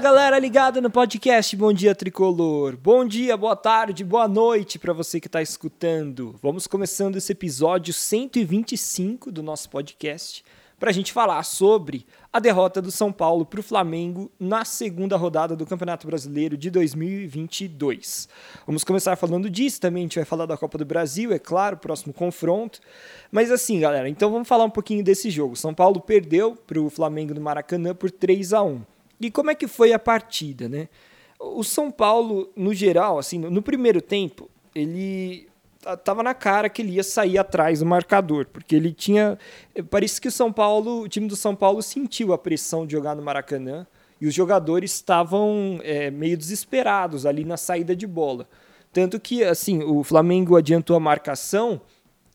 galera ligada no podcast Bom Dia Tricolor. Bom dia, boa tarde, boa noite para você que está escutando. Vamos começando esse episódio 125 do nosso podcast para a gente falar sobre a derrota do São Paulo para o Flamengo na segunda rodada do Campeonato Brasileiro de 2022. Vamos começar falando disso, também a gente vai falar da Copa do Brasil, é claro, próximo confronto. Mas assim, galera, então vamos falar um pouquinho desse jogo. São Paulo perdeu para o Flamengo no Maracanã por 3 a 1 e como é que foi a partida, né? O São Paulo, no geral, assim, no primeiro tempo, ele tava na cara que ele ia sair atrás do marcador, porque ele tinha, parece que o São Paulo, o time do São Paulo sentiu a pressão de jogar no Maracanã e os jogadores estavam é, meio desesperados ali na saída de bola, tanto que assim o Flamengo adiantou a marcação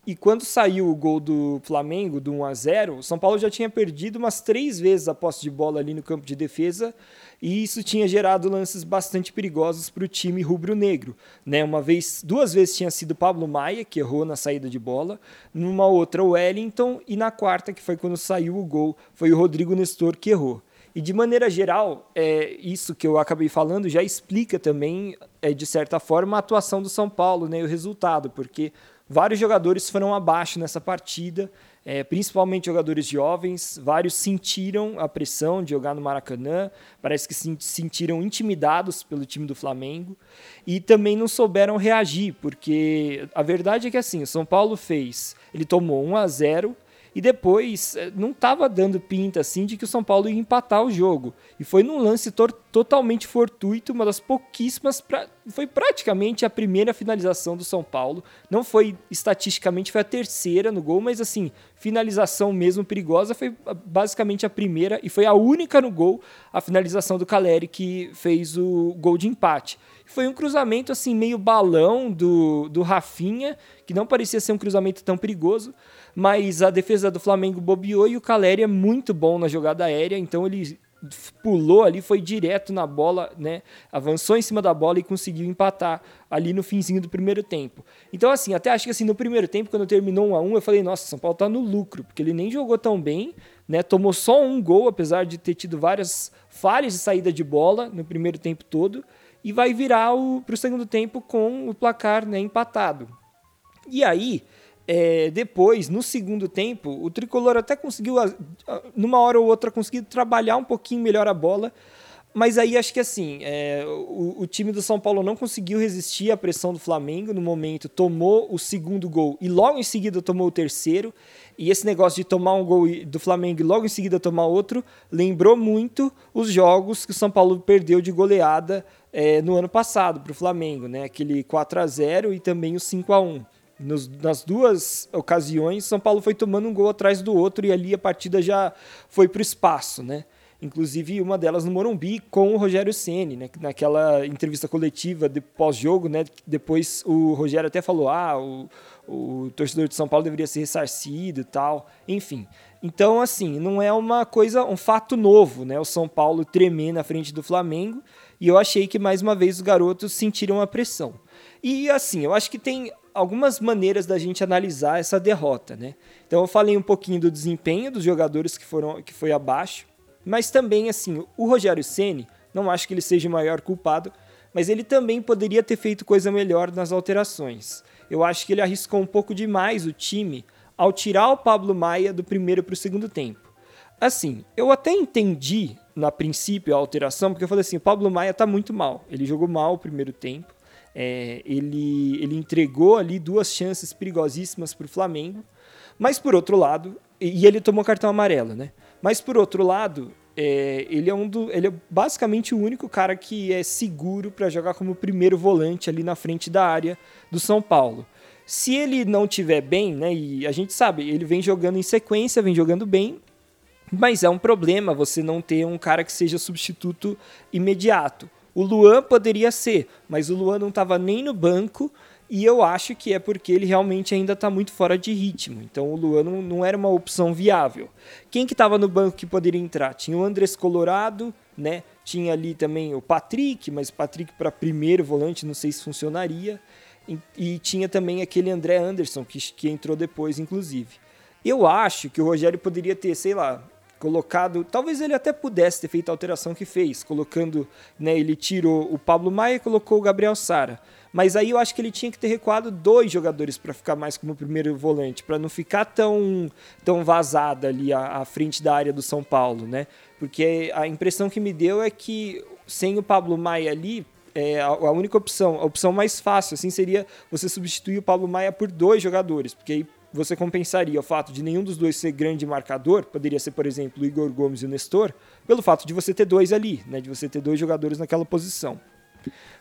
e quando saiu o gol do Flamengo, do 1 a 0 o São Paulo já tinha perdido umas três vezes a posse de bola ali no campo de defesa, e isso tinha gerado lances bastante perigosos para o time rubro-negro. Né? Uma vez, duas vezes tinha sido Pablo Maia, que errou na saída de bola, numa outra o Wellington, e na quarta, que foi quando saiu o gol, foi o Rodrigo Nestor que errou. E de maneira geral, é, isso que eu acabei falando já explica também, é, de certa forma, a atuação do São Paulo né, e o resultado, porque Vários jogadores foram abaixo nessa partida, é, principalmente jogadores jovens. Vários sentiram a pressão de jogar no Maracanã, parece que se sentiram intimidados pelo time do Flamengo e também não souberam reagir, porque a verdade é que assim, o São Paulo fez, ele tomou 1 a 0 e depois eh, não estava dando pinta assim de que o São Paulo ia empatar o jogo. E foi num lance totalmente fortuito, uma das pouquíssimas. Pra, foi praticamente a primeira finalização do São Paulo. Não foi estatisticamente, foi a terceira no gol, mas assim, finalização mesmo perigosa foi basicamente a primeira e foi a única no gol, a finalização do Caleri que fez o gol de empate. Foi um cruzamento assim meio balão do, do Rafinha, que não parecia ser um cruzamento tão perigoso, mas a defesa do Flamengo bobeou e o Caleri é muito bom na jogada aérea, então ele pulou ali, foi direto na bola, né? Avançou em cima da bola e conseguiu empatar ali no finzinho do primeiro tempo. Então, assim, até acho que assim, no primeiro tempo, quando terminou 1 a 1 eu falei, nossa, São Paulo tá no lucro, porque ele nem jogou tão bem, né? Tomou só um gol, apesar de ter tido várias falhas de saída de bola no primeiro tempo todo, e vai virar para o segundo tempo com o placar né, empatado. E aí, é, depois, no segundo tempo, o tricolor até conseguiu, numa hora ou outra, conseguiu trabalhar um pouquinho melhor a bola. Mas aí acho que assim, é, o, o, time do São Paulo não conseguiu resistir à pressão do Flamengo no momento, tomou o segundo gol e logo em seguida tomou o terceiro. E esse negócio de tomar um gol do Flamengo e logo em seguida tomar outro lembrou muito os jogos que o São Paulo perdeu de goleada é, no ano passado para o Flamengo, né? Aquele 4 a 0 e também o 5 a 1 nos, nas duas ocasiões, São Paulo foi tomando um gol atrás do outro e ali a partida já foi para o espaço, né? Inclusive uma delas no Morumbi com o Rogério Ceni, né? Naquela entrevista coletiva de pós-jogo, né? Depois o Rogério até falou: ah, o, o torcedor de São Paulo deveria ser ressarcido e tal. Enfim. Então, assim, não é uma coisa, um fato novo, né? O São Paulo tremer na frente do Flamengo. E eu achei que mais uma vez os garotos sentiram a pressão. E assim, eu acho que tem algumas maneiras da gente analisar essa derrota, né? Então eu falei um pouquinho do desempenho dos jogadores que foram que foi abaixo, mas também assim, o Rogério Ceni, não acho que ele seja o maior culpado, mas ele também poderia ter feito coisa melhor nas alterações. Eu acho que ele arriscou um pouco demais o time ao tirar o Pablo Maia do primeiro para o segundo tempo. Assim, eu até entendi na princípio a alteração, porque eu falei assim, o Pablo Maia tá muito mal. Ele jogou mal o primeiro tempo. É, ele, ele entregou ali duas chances perigosíssimas para o Flamengo, mas por outro lado, e, ele tomou cartão amarelo, né? Mas por outro lado, é, ele é um do, ele é basicamente o único cara que é seguro para jogar como primeiro volante ali na frente da área do São Paulo. Se ele não tiver bem, né? E a gente sabe, ele vem jogando em sequência, vem jogando bem, mas é um problema você não ter um cara que seja substituto imediato. O Luan poderia ser, mas o Luan não estava nem no banco e eu acho que é porque ele realmente ainda está muito fora de ritmo. Então o Luan não, não era uma opção viável. Quem que estava no banco que poderia entrar? Tinha o Andrés Colorado, né? Tinha ali também o Patrick, mas Patrick para primeiro volante não sei se funcionaria. E, e, tinha também aquele André Anderson que, que entrou depois, inclusive. Eu acho que o Rogério poderia ter, sei lá, colocado, talvez ele até pudesse ter feito a alteração que fez, colocando, né, ele tirou o Pablo Maia e colocou o Gabriel Sara. Mas aí eu acho que ele tinha que ter recuado dois jogadores para ficar mais como primeiro volante, para não ficar tão, tão vazada ali à, à, frente da área do São Paulo, né? Porque a impressão que me deu é que sem o Pablo Maia ali, é, a, única opção, a opção mais fácil, assim, seria você substituir o Pablo Maia por dois jogadores, porque aí você compensaria o fato de nenhum dos dois ser grande marcador, poderia ser, por exemplo, o Igor Gomes e o Nestor, pelo fato de você ter dois ali, né, de você ter dois jogadores naquela posição.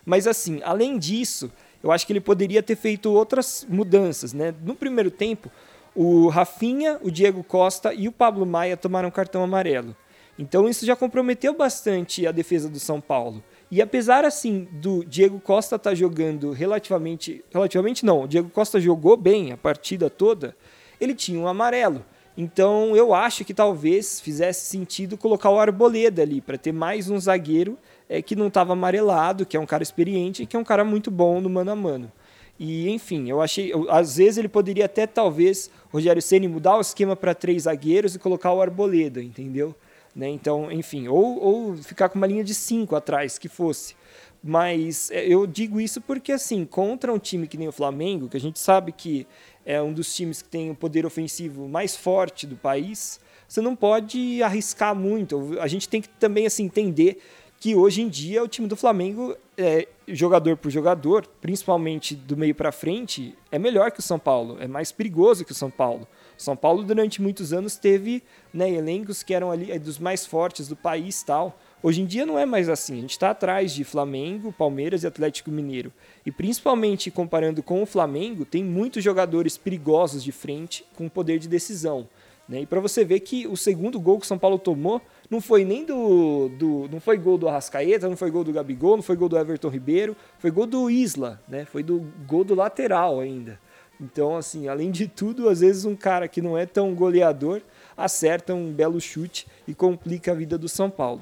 Mas assim, além disso, eu acho que ele poderia ter feito outras mudanças, né? No primeiro tempo, o Rafinha, o Diego Costa e o Pablo Maia tomaram cartão amarelo. Então isso já comprometeu bastante a defesa do São Paulo. E apesar assim do Diego Costa estar tá jogando relativamente, relativamente não, o Diego Costa jogou bem a partida toda, ele tinha um amarelo. Então eu acho que talvez fizesse sentido colocar o Arboleda ali para ter mais um zagueiro é, que não estava amarelado, que é um cara experiente e que é um cara muito bom no mano a mano. E enfim, eu achei, eu, às vezes ele poderia até talvez Rogério Ceni mudar o esquema para três zagueiros e colocar o Arboleda, entendeu? Né? Então, enfim, ou, ou ficar com uma linha de cinco atrás, que fosse. Mas é, eu digo isso porque, assim, contra um time que nem o Flamengo, que a gente sabe que é um dos times que tem o poder ofensivo mais forte do país, você não pode arriscar muito. A gente tem que também assim, entender que hoje em dia o time do Flamengo, é, jogador por jogador, principalmente do meio para frente, é melhor que o São Paulo, é mais perigoso que o São Paulo. São Paulo durante muitos anos teve né, elencos que eram ali é, dos mais fortes do país tal. Hoje em dia não é mais assim. A gente está atrás de Flamengo, Palmeiras e Atlético Mineiro. E principalmente comparando com o Flamengo, tem muitos jogadores perigosos de frente com poder de decisão. Né? E para você ver que o segundo gol que São Paulo tomou não foi nem do, do. Não foi gol do Arrascaeta, não foi gol do Gabigol, não foi gol do Everton Ribeiro, foi gol do Isla, né? Foi do gol do lateral ainda. Então, assim, além de tudo, às vezes um cara que não é tão goleador acerta um belo chute e complica a vida do São Paulo.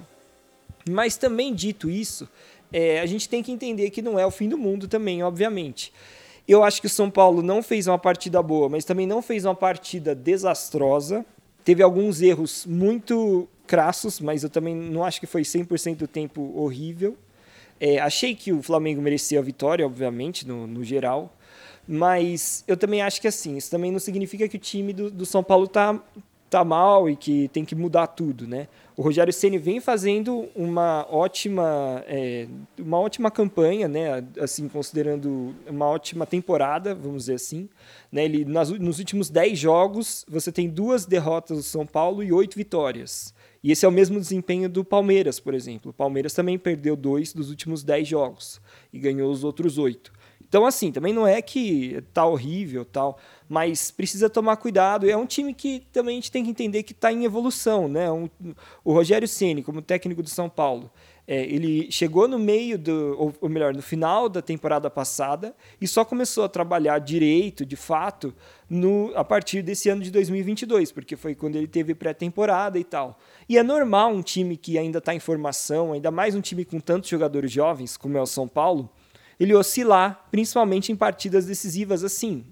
Mas também dito isso, é, a gente tem que entender que não é o fim do mundo também, obviamente. Eu acho que o São Paulo não fez uma partida boa, mas também não fez uma partida desastrosa. Teve alguns erros muito crassos, mas eu também não acho que foi 100% do tempo horrível. É, achei que o Flamengo merecia a vitória, obviamente, no, no geral. Mas eu também acho que assim, isso também não significa que o time do, do São Paulo está tá mal e que tem que mudar tudo, né? O Rogério Ceni vem fazendo uma ótima, é, uma ótima campanha, né? Assim, considerando uma ótima temporada, vamos dizer assim. Né? Ele, nas, nos últimos 10 jogos, você tem duas derrotas do São Paulo e oito vitórias. E esse é o mesmo desempenho do Palmeiras, por exemplo. O Palmeiras também perdeu dois dos últimos 10 jogos e ganhou os outros oito. Então, assim, também não é que tá horrível tal, mas precisa tomar cuidado. É um time que também a gente tem que entender que está em evolução, né? Um, o Rogério Ceni, como técnico do São Paulo, é, ele chegou no meio do, ou, ou, melhor, no final da temporada passada e só começou a trabalhar direito, de fato, no, a partir desse ano de 2022, porque foi quando ele teve pré-temporada e tal. E é normal um time que ainda está em formação, ainda mais um time com tantos jogadores jovens como é o São Paulo ele oscilar, principalmente em partidas decisivas assim.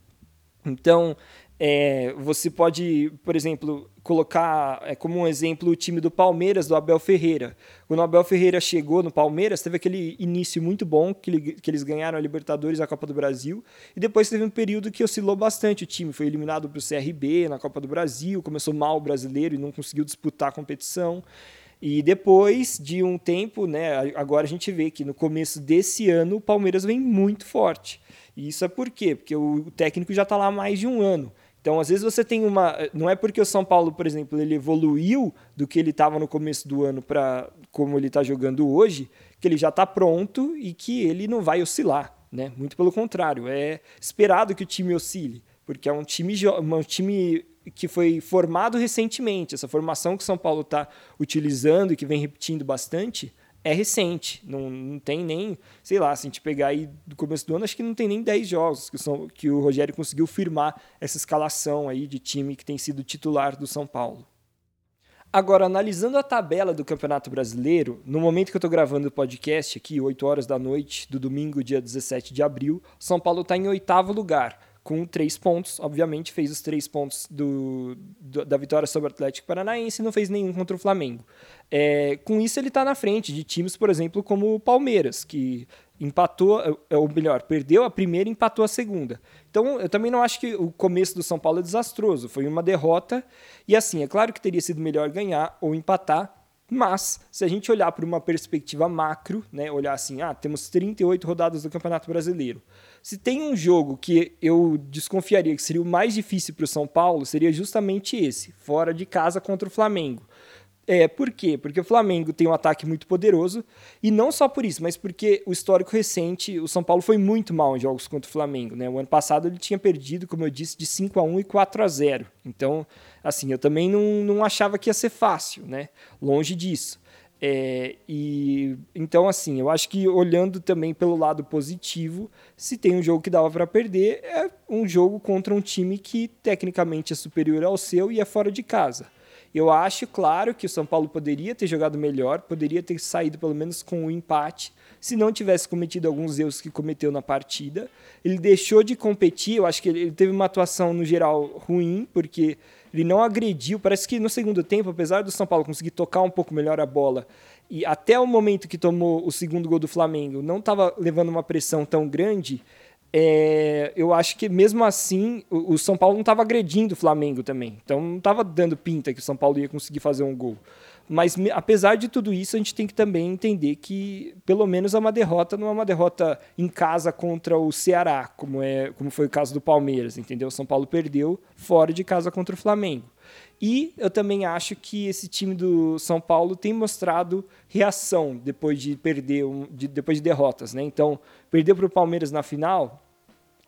Então, é, você pode, por exemplo, colocar é, como um exemplo o time do Palmeiras, do Abel Ferreira. Quando o Abel Ferreira chegou no Palmeiras, teve aquele início muito bom, que, ele, que eles ganharam a Libertadores e a Copa do Brasil, e depois teve um período que oscilou bastante. O time foi eliminado para o CRB na Copa do Brasil, começou mal o brasileiro e não conseguiu disputar a competição. E depois de um tempo, né, agora a gente vê que no começo desse ano o Palmeiras vem muito forte. E isso é por quê? Porque o técnico já está lá há mais de um ano. Então, às vezes você tem uma. Não é porque o São Paulo, por exemplo, ele evoluiu do que ele estava no começo do ano para como ele está jogando hoje, que ele já está pronto e que ele não vai oscilar. Né? Muito pelo contrário, é esperado que o time oscile, porque é um time, um time que foi formado recentemente. Essa formação que São Paulo está utilizando e que vem repetindo bastante é recente. Não, não tem nem, sei lá, se a gente pegar aí do começo do ano, acho que não tem nem 10 jogos que, são, que o Rogério conseguiu firmar essa escalação aí de time que tem sido titular do São Paulo. Agora, analisando a tabela do Campeonato Brasileiro, no momento que eu estou gravando o podcast aqui, 8 horas da noite do domingo, dia 17 de abril, São Paulo está em oitavo lugar, com três pontos. Obviamente, fez os três pontos do, do da vitória sobre o Atlético Paranaense e não fez nenhum contra o Flamengo. É, com isso, ele está na frente de times, por exemplo, como o Palmeiras, que empatou, é, é, ou melhor, perdeu a primeira e empatou a segunda. Então, eu também não acho que o começo do São Paulo é desastroso. Foi uma derrota. E assim, é claro que teria sido melhor ganhar ou empatar, mas, se a gente olhar por uma perspectiva macro, né, olhar assim, ah, temos 38 rodadas do Campeonato Brasileiro. Se tem um jogo que eu desconfiaria que seria o mais difícil para o São Paulo, seria justamente esse, fora de casa contra o Flamengo. É, por quê? Porque o Flamengo tem um ataque muito poderoso, e não só por isso, mas porque o histórico recente, o São Paulo foi muito mal em jogos contra o Flamengo. Né? O ano passado ele tinha perdido, como eu disse, de 5 a 1 e 4 a 0 Então, assim, eu também não, não achava que ia ser fácil, né? Longe disso. É, e então assim, eu acho que olhando também pelo lado positivo, se tem um jogo que dava para perder, é um jogo contra um time que tecnicamente é superior ao seu e é fora de casa. Eu acho, claro, que o São Paulo poderia ter jogado melhor, poderia ter saído pelo menos com um empate, se não tivesse cometido alguns erros que cometeu na partida. Ele deixou de competir, eu acho que ele teve uma atuação no geral ruim, porque ele não agrediu. Parece que no segundo tempo, apesar do São Paulo conseguir tocar um pouco melhor a bola, e até o momento que tomou o segundo gol do Flamengo, não estava levando uma pressão tão grande é, eu acho que mesmo assim o, o São Paulo não estava agredindo o Flamengo também. Então não estava dando pinta que o São Paulo ia conseguir fazer um gol. Mas apesar de tudo isso, a gente tem que também entender que pelo menos é uma derrota, não é uma derrota em casa contra o Ceará, como, é, como foi o caso do Palmeiras, entendeu? O São Paulo perdeu fora de casa contra o Flamengo. E eu também acho que esse time do São Paulo tem mostrado reação depois de perder, de, depois de derrotas, né? Então, perdeu para o Palmeiras na final,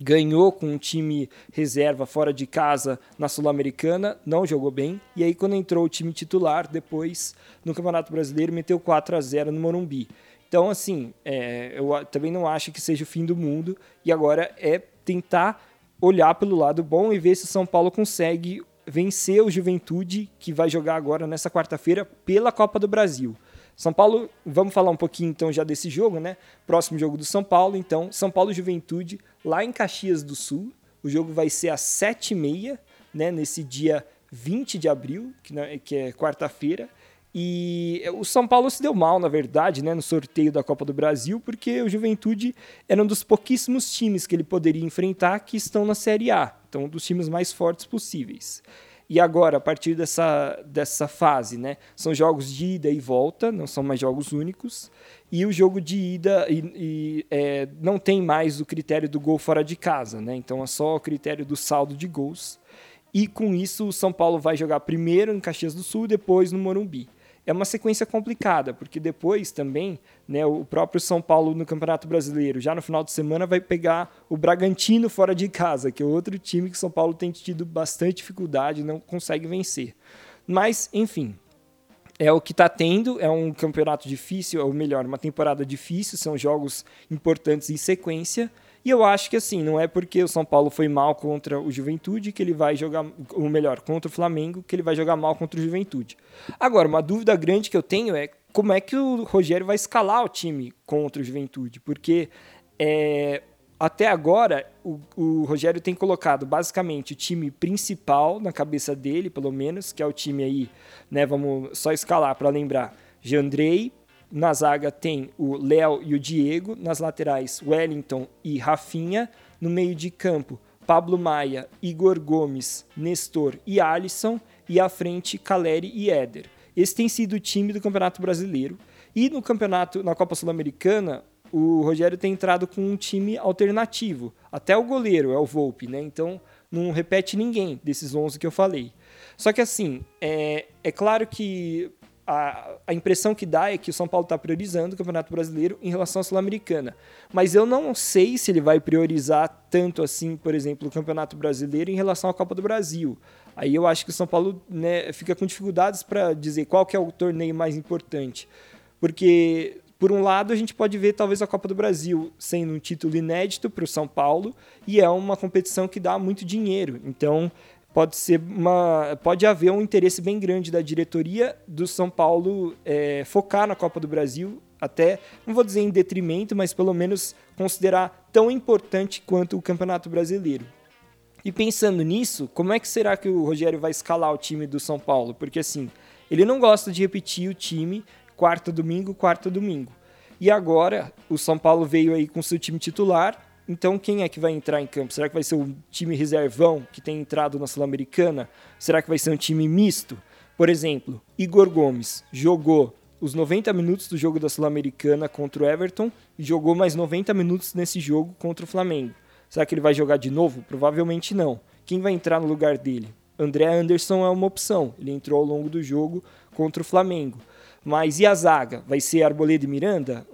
ganhou com um time reserva fora de casa na Sul-Americana, não jogou bem. E aí, quando entrou o time titular, depois no Campeonato Brasileiro, meteu 4 a 0 no Morumbi. Então, assim, é, eu também não acho que seja o fim do mundo. E agora é tentar olhar pelo lado bom e ver se o São Paulo consegue vencer o Juventude, que vai jogar agora nessa quarta-feira pela Copa do Brasil. São Paulo, vamos falar um pouquinho então já desse jogo, né? Próximo jogo do São Paulo, então, São Paulo Juventude, lá em Caxias do Sul. O jogo vai ser às 7h30, né? Nesse dia 20 de abril, que, né, que é quarta-feira. E o São Paulo se deu mal, na verdade, né, no sorteio da Copa do Brasil, porque o Juventude era um dos pouquíssimos times que ele poderia enfrentar que estão na Série A. Então, um dos times mais fortes possíveis. E agora, a partir dessa, dessa fase, né, são jogos de ida e volta, não são mais jogos únicos. E o jogo de ida e, e, é, não tem mais o critério do gol fora de casa, né? Então é só o critério do saldo de gols. E com isso, o São Paulo vai jogar primeiro em Caxias do Sul, depois no Morumbi é uma sequência complicada, porque depois também, né, o próprio São Paulo no Campeonato Brasileiro, já no final de semana, vai pegar o Bragantino fora de casa, que é outro time que São Paulo tem tido bastante dificuldade não consegue vencer. Mas, enfim, é o que está tendo, é um campeonato difícil, ou melhor, uma temporada difícil, são jogos importantes em sequência, e eu acho que assim, não é porque o São Paulo foi mal contra o Juventude que ele vai jogar, ou melhor, contra o Flamengo, que ele vai jogar mal contra o Juventude. Agora, uma dúvida grande que eu tenho é como é que o Rogério vai escalar o time contra o Juventude, porque é, até agora o, o, Rogério tem colocado basicamente o time principal na cabeça dele, pelo menos, que é o time aí, né? Vamos só escalar para lembrar: Jandrei, na zaga tem o Léo e o Diego, nas laterais Wellington e Rafinha, no meio de campo Pablo Maia, Igor Gomes, Nestor e Alisson, e à frente Caleri e Éder. Esse tem sido o time do Campeonato Brasileiro. E no campeonato, na Copa Sul-Americana, o Rogério tem entrado com um time alternativo. Até o goleiro é o Volpe, né? Então não repete ninguém desses 11 que eu falei. Só que assim, é, é claro que a, a, impressão que dá é que o São Paulo está priorizando o Campeonato Brasileiro em relação à Sul-Americana. Mas eu não sei se ele vai priorizar tanto assim, por exemplo, o Campeonato Brasileiro em relação à Copa do Brasil. Aí eu acho que o São Paulo né, fica com dificuldades para dizer qual que é o torneio mais importante. Porque, por um lado, a gente pode ver talvez a Copa do Brasil sendo um título inédito para o São Paulo e é uma competição que dá muito dinheiro. Então, pode ser uma pode haver um interesse bem grande da diretoria do São Paulo é, focar na Copa do Brasil até não vou dizer em detrimento mas pelo menos considerar tão importante quanto o Campeonato Brasileiro E pensando nisso, como é que será que o Rogério vai escalar o time do São Paulo? Porque assim, ele não gosta de repetir o time quarta domingo, quarta domingo. E agora o São Paulo veio aí com seu time titular. Então quem é que vai entrar em campo? Será que vai ser o time reservão que tem entrado na Sul-Americana? Será que vai ser um time misto? Por exemplo, Igor Gomes jogou os 90 minutos do jogo da Sul-Americana contra o Everton e jogou mais 90 minutos nesse jogo contra o Flamengo. Será que ele vai jogar de novo? Provavelmente não. Quem vai entrar no lugar dele? André Anderson é uma opção. Ele entrou ao longo do jogo contra o Flamengo. Mas e a zaga? Vai ser Arboleda e Miranda?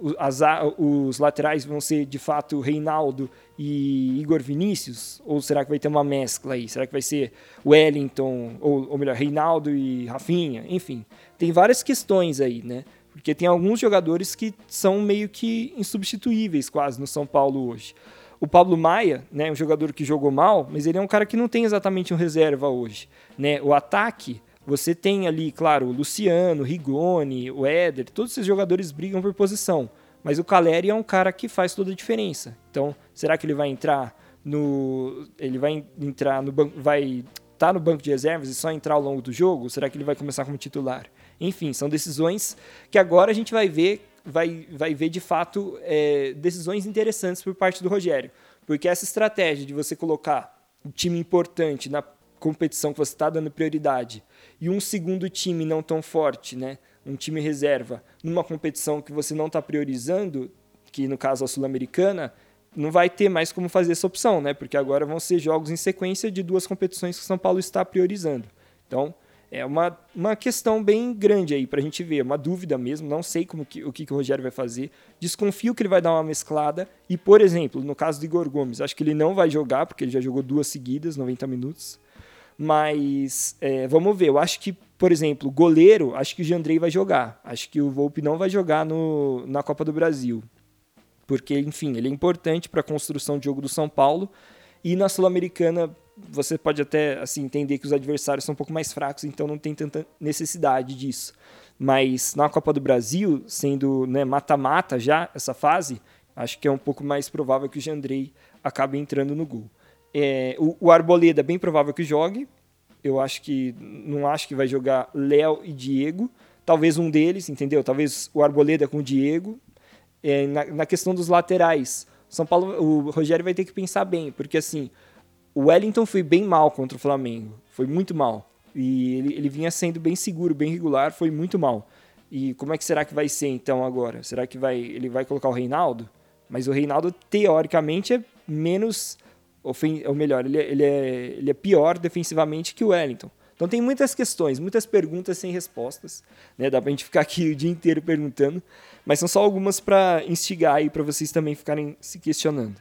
os laterais vão ser de fato Reinaldo e Igor Vinícius? Ou será que vai ter uma mescla aí? Será que vai ser Wellington, ou, ou melhor, Reinaldo e Rafinha? Enfim, tem várias questões aí, né? Porque tem alguns jogadores que são meio que insubstituíveis quase no São Paulo hoje. O Pablo Maia, né, um jogador que jogou mal, mas ele é um cara que não tem exatamente um reserva hoje. Né? O ataque você tem ali, claro, o Luciano, o Rigoni, o Éder, todos esses jogadores brigam por posição. Mas o Caleri é um cara que faz toda a diferença. Então, será que ele vai entrar no. Ele vai entrar no banco. Vai estar tá no banco de reservas e só entrar ao longo do jogo? Será que ele vai começar como titular? Enfim, são decisões que agora a gente vai ver, vai, vai ver de fato é, decisões interessantes por parte do Rogério. Porque essa estratégia de você colocar um time importante na competição que você está dando prioridade e um segundo time não tão forte, né? um time reserva, numa competição que você não está priorizando, que no caso a Sul-Americana, não vai ter mais como fazer essa opção, né? Porque agora vão ser jogos em sequência de duas competições que São Paulo está priorizando. Então, é uma, uma questão bem grande aí para a gente ver, uma dúvida mesmo. Não sei como que, o que, que o Rogério vai fazer. Desconfio que ele vai dar uma mesclada. E, por exemplo, no caso do Igor Gomes, acho que ele não vai jogar, porque ele já jogou duas seguidas, 90 minutos. Mas é, vamos ver. Eu acho que, por exemplo, goleiro, acho que o Jandrei vai jogar. Acho que o Volpe não vai jogar no, na Copa do Brasil. Porque, enfim, ele é importante para a construção de jogo do São Paulo. E na Sul-Americana, você pode até assim, entender que os adversários são um pouco mais fracos, então não tem tanta necessidade disso. Mas na Copa do Brasil, sendo né, mata-mata né, já essa fase, acho que é um pouco mais provável que o Jandrei acabe entrando no gol. É, o, o Arboleda é bem provável que jogue. Eu acho que não acho que vai jogar Léo e Diego. Talvez um deles, entendeu? Talvez o Arboleda com o Diego. É, na, na, questão dos laterais, São Paulo, o Rogério vai ter que pensar bem, porque assim, o Wellington foi bem mal contra o Flamengo, foi muito mal. E ele, ele vinha sendo bem seguro, bem regular, foi muito mal. E como é que será que vai ser então agora? Será que vai, ele vai colocar o Reinaldo? Mas o Reinaldo, teoricamente, é menos ou melhor, ele é, ele, é, ele é pior defensivamente que o Wellington. Então tem muitas questões, muitas perguntas sem respostas. Né? Dá pra gente ficar aqui o dia inteiro perguntando, mas são só algumas para instigar aí para vocês também ficarem se questionando.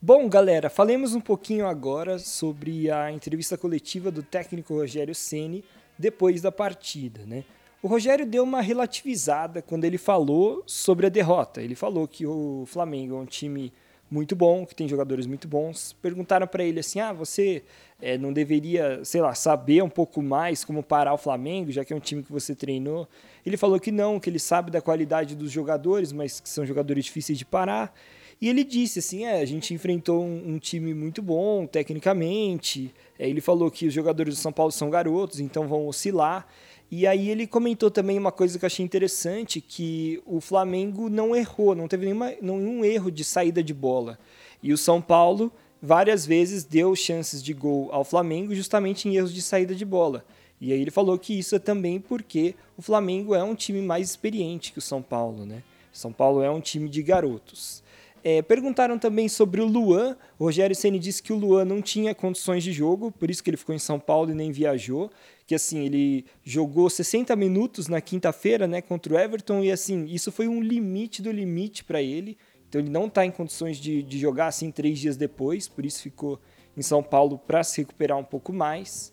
Bom, galera, falemos um pouquinho agora sobre a entrevista coletiva do técnico Rogério Ceni depois da partida, né? O Rogério deu uma relativizada quando ele falou sobre a derrota. Ele falou que o Flamengo é um time muito bom, que tem jogadores muito bons. Perguntaram para ele assim: ah, você é, não deveria, sei lá, saber um pouco mais como parar o Flamengo, já que é um time que você treinou? Ele falou que não, que ele sabe da qualidade dos jogadores, mas que são jogadores difíceis de parar. E ele disse assim: é, a gente enfrentou um, um time muito bom tecnicamente. É, ele falou que os jogadores do São Paulo são garotos, então vão oscilar. E aí ele comentou também uma coisa que eu achei interessante, que o Flamengo não errou, não teve nenhuma, nenhum erro de saída de bola. E o São Paulo várias vezes deu chances de gol ao Flamengo justamente em erros de saída de bola. E aí ele falou que isso é também porque o Flamengo é um time mais experiente que o São Paulo, né? São Paulo é um time de garotos. É, perguntaram também sobre o Luan. O Rogério Ceni disse que o Luan não tinha condições de jogo, por isso que ele ficou em São Paulo e nem viajou. Que assim, ele jogou 60 minutos na quinta-feira, né, contra o Everton, e assim, isso foi um limite do limite para ele. Então ele não está em condições de, de jogar assim três dias depois, por isso ficou em São Paulo para se recuperar um pouco mais.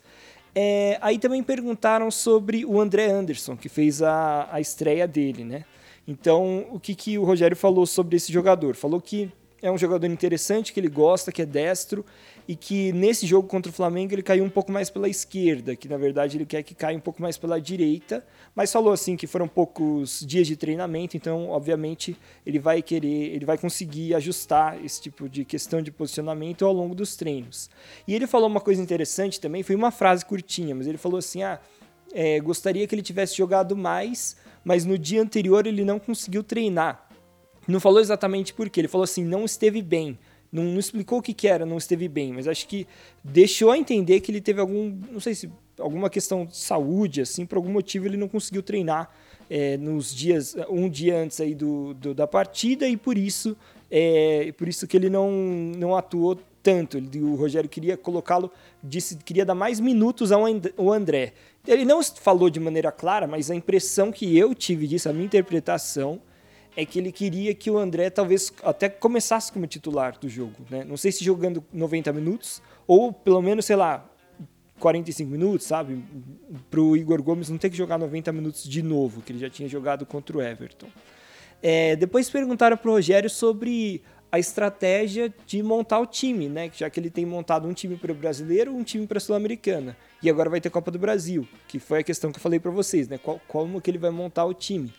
É, aí também perguntaram sobre o André Anderson, que fez a, a estreia dele, né? Então, o que, que o Rogério falou sobre esse jogador? Falou que é um jogador interessante, que ele gosta, que é destro, e que nesse jogo contra o Flamengo ele caiu um pouco mais pela esquerda, que na verdade ele quer que caia um pouco mais pela direita, mas falou assim que foram poucos dias de treinamento, então obviamente ele vai querer, ele vai conseguir ajustar esse tipo de questão de posicionamento ao longo dos treinos. E ele falou uma coisa interessante também, foi uma frase curtinha, mas ele falou assim: ah, é, gostaria que ele tivesse jogado mais, mas no dia anterior ele não conseguiu treinar. Não falou exatamente por quê. Ele falou assim: não esteve bem. Não, não, explicou o que, que era, não esteve bem, mas acho que deixou a entender que ele teve algum, não sei se alguma questão de saúde, assim, por algum motivo ele não conseguiu treinar é, nos dias, um dia antes aí do, do da partida e por isso, é, por isso que ele não, não atuou tanto. O Rogério queria colocá-lo, disse queria dar mais minutos ao André. Ele não falou de maneira clara, mas a impressão que eu tive disso, a minha interpretação é que ele queria que o André talvez até começasse como titular do jogo, né? Não sei se jogando 90 minutos ou pelo menos, sei lá, 45 minutos, sabe? Para o Igor Gomes não ter que jogar 90 minutos de novo, que ele já tinha jogado contra o Everton. É, depois perguntaram para o Rogério sobre a estratégia de montar o time, né? Já que ele tem montado um time para o brasileiro, um time para a sul-americana e agora vai ter Copa do Brasil, que foi a questão que eu falei para vocês, né? Qual, como que ele vai montar o time?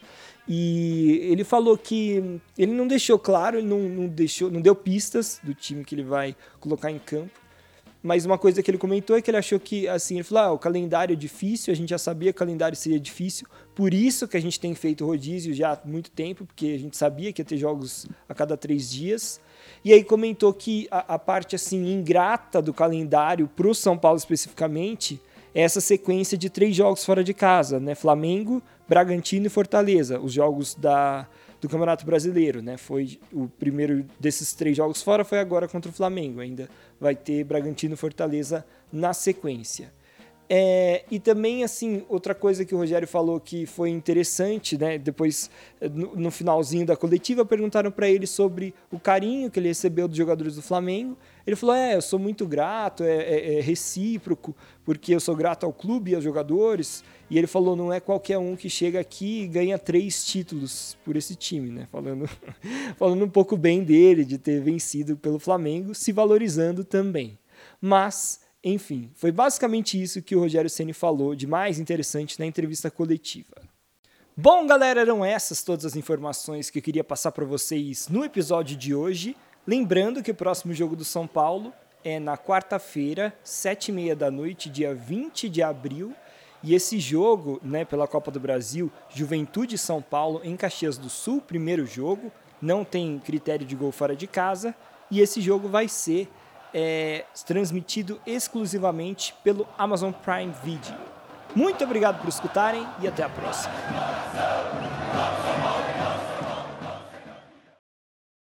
E ele falou que ele não deixou claro, ele não, não, deixou, não deu pistas do time que ele vai colocar em campo. Mas uma coisa que ele comentou é que ele achou que, assim, ele falou: ah, o calendário é difícil, a gente já sabia que o calendário seria difícil, por isso que a gente tem feito rodízio já há muito tempo, porque a gente sabia que ia ter jogos a cada três dias. E aí comentou que a, a parte, assim, ingrata do calendário para o São Paulo especificamente é essa sequência de três jogos fora de casa, né? Flamengo, Bragantino e Fortaleza, os jogos da, do Campeonato Brasileiro, né? Foi o primeiro desses três jogos fora foi agora contra o Flamengo. Ainda vai ter Bragantino Fortaleza na sequência. É, e também, assim, outra coisa que o Rogério falou que foi interessante, né? Depois, no, no finalzinho da coletiva, perguntaram para ele sobre o carinho que ele recebeu dos jogadores do Flamengo. Ele falou: É, eu sou muito grato, é, é, é recíproco, porque eu sou grato ao clube e aos jogadores. E ele falou: Não é qualquer um que chega aqui e ganha três títulos por esse time, né? Falando, falando um pouco bem dele, de ter vencido pelo Flamengo, se valorizando também. Mas enfim, foi basicamente isso que o Rogério Ceni falou de mais interessante na entrevista coletiva. Bom, galera, eram essas todas as informações que eu queria passar para vocês no episódio de hoje. Lembrando que o próximo jogo do São Paulo é na quarta-feira, sete e meia da noite, dia 20 de abril. E esse jogo, né, pela Copa do Brasil, Juventude São Paulo em Caxias do Sul, primeiro jogo, não tem critério de gol fora de casa. E esse jogo vai ser é transmitido exclusivamente pelo Amazon Prime Video. Muito obrigado por escutarem e até a próxima.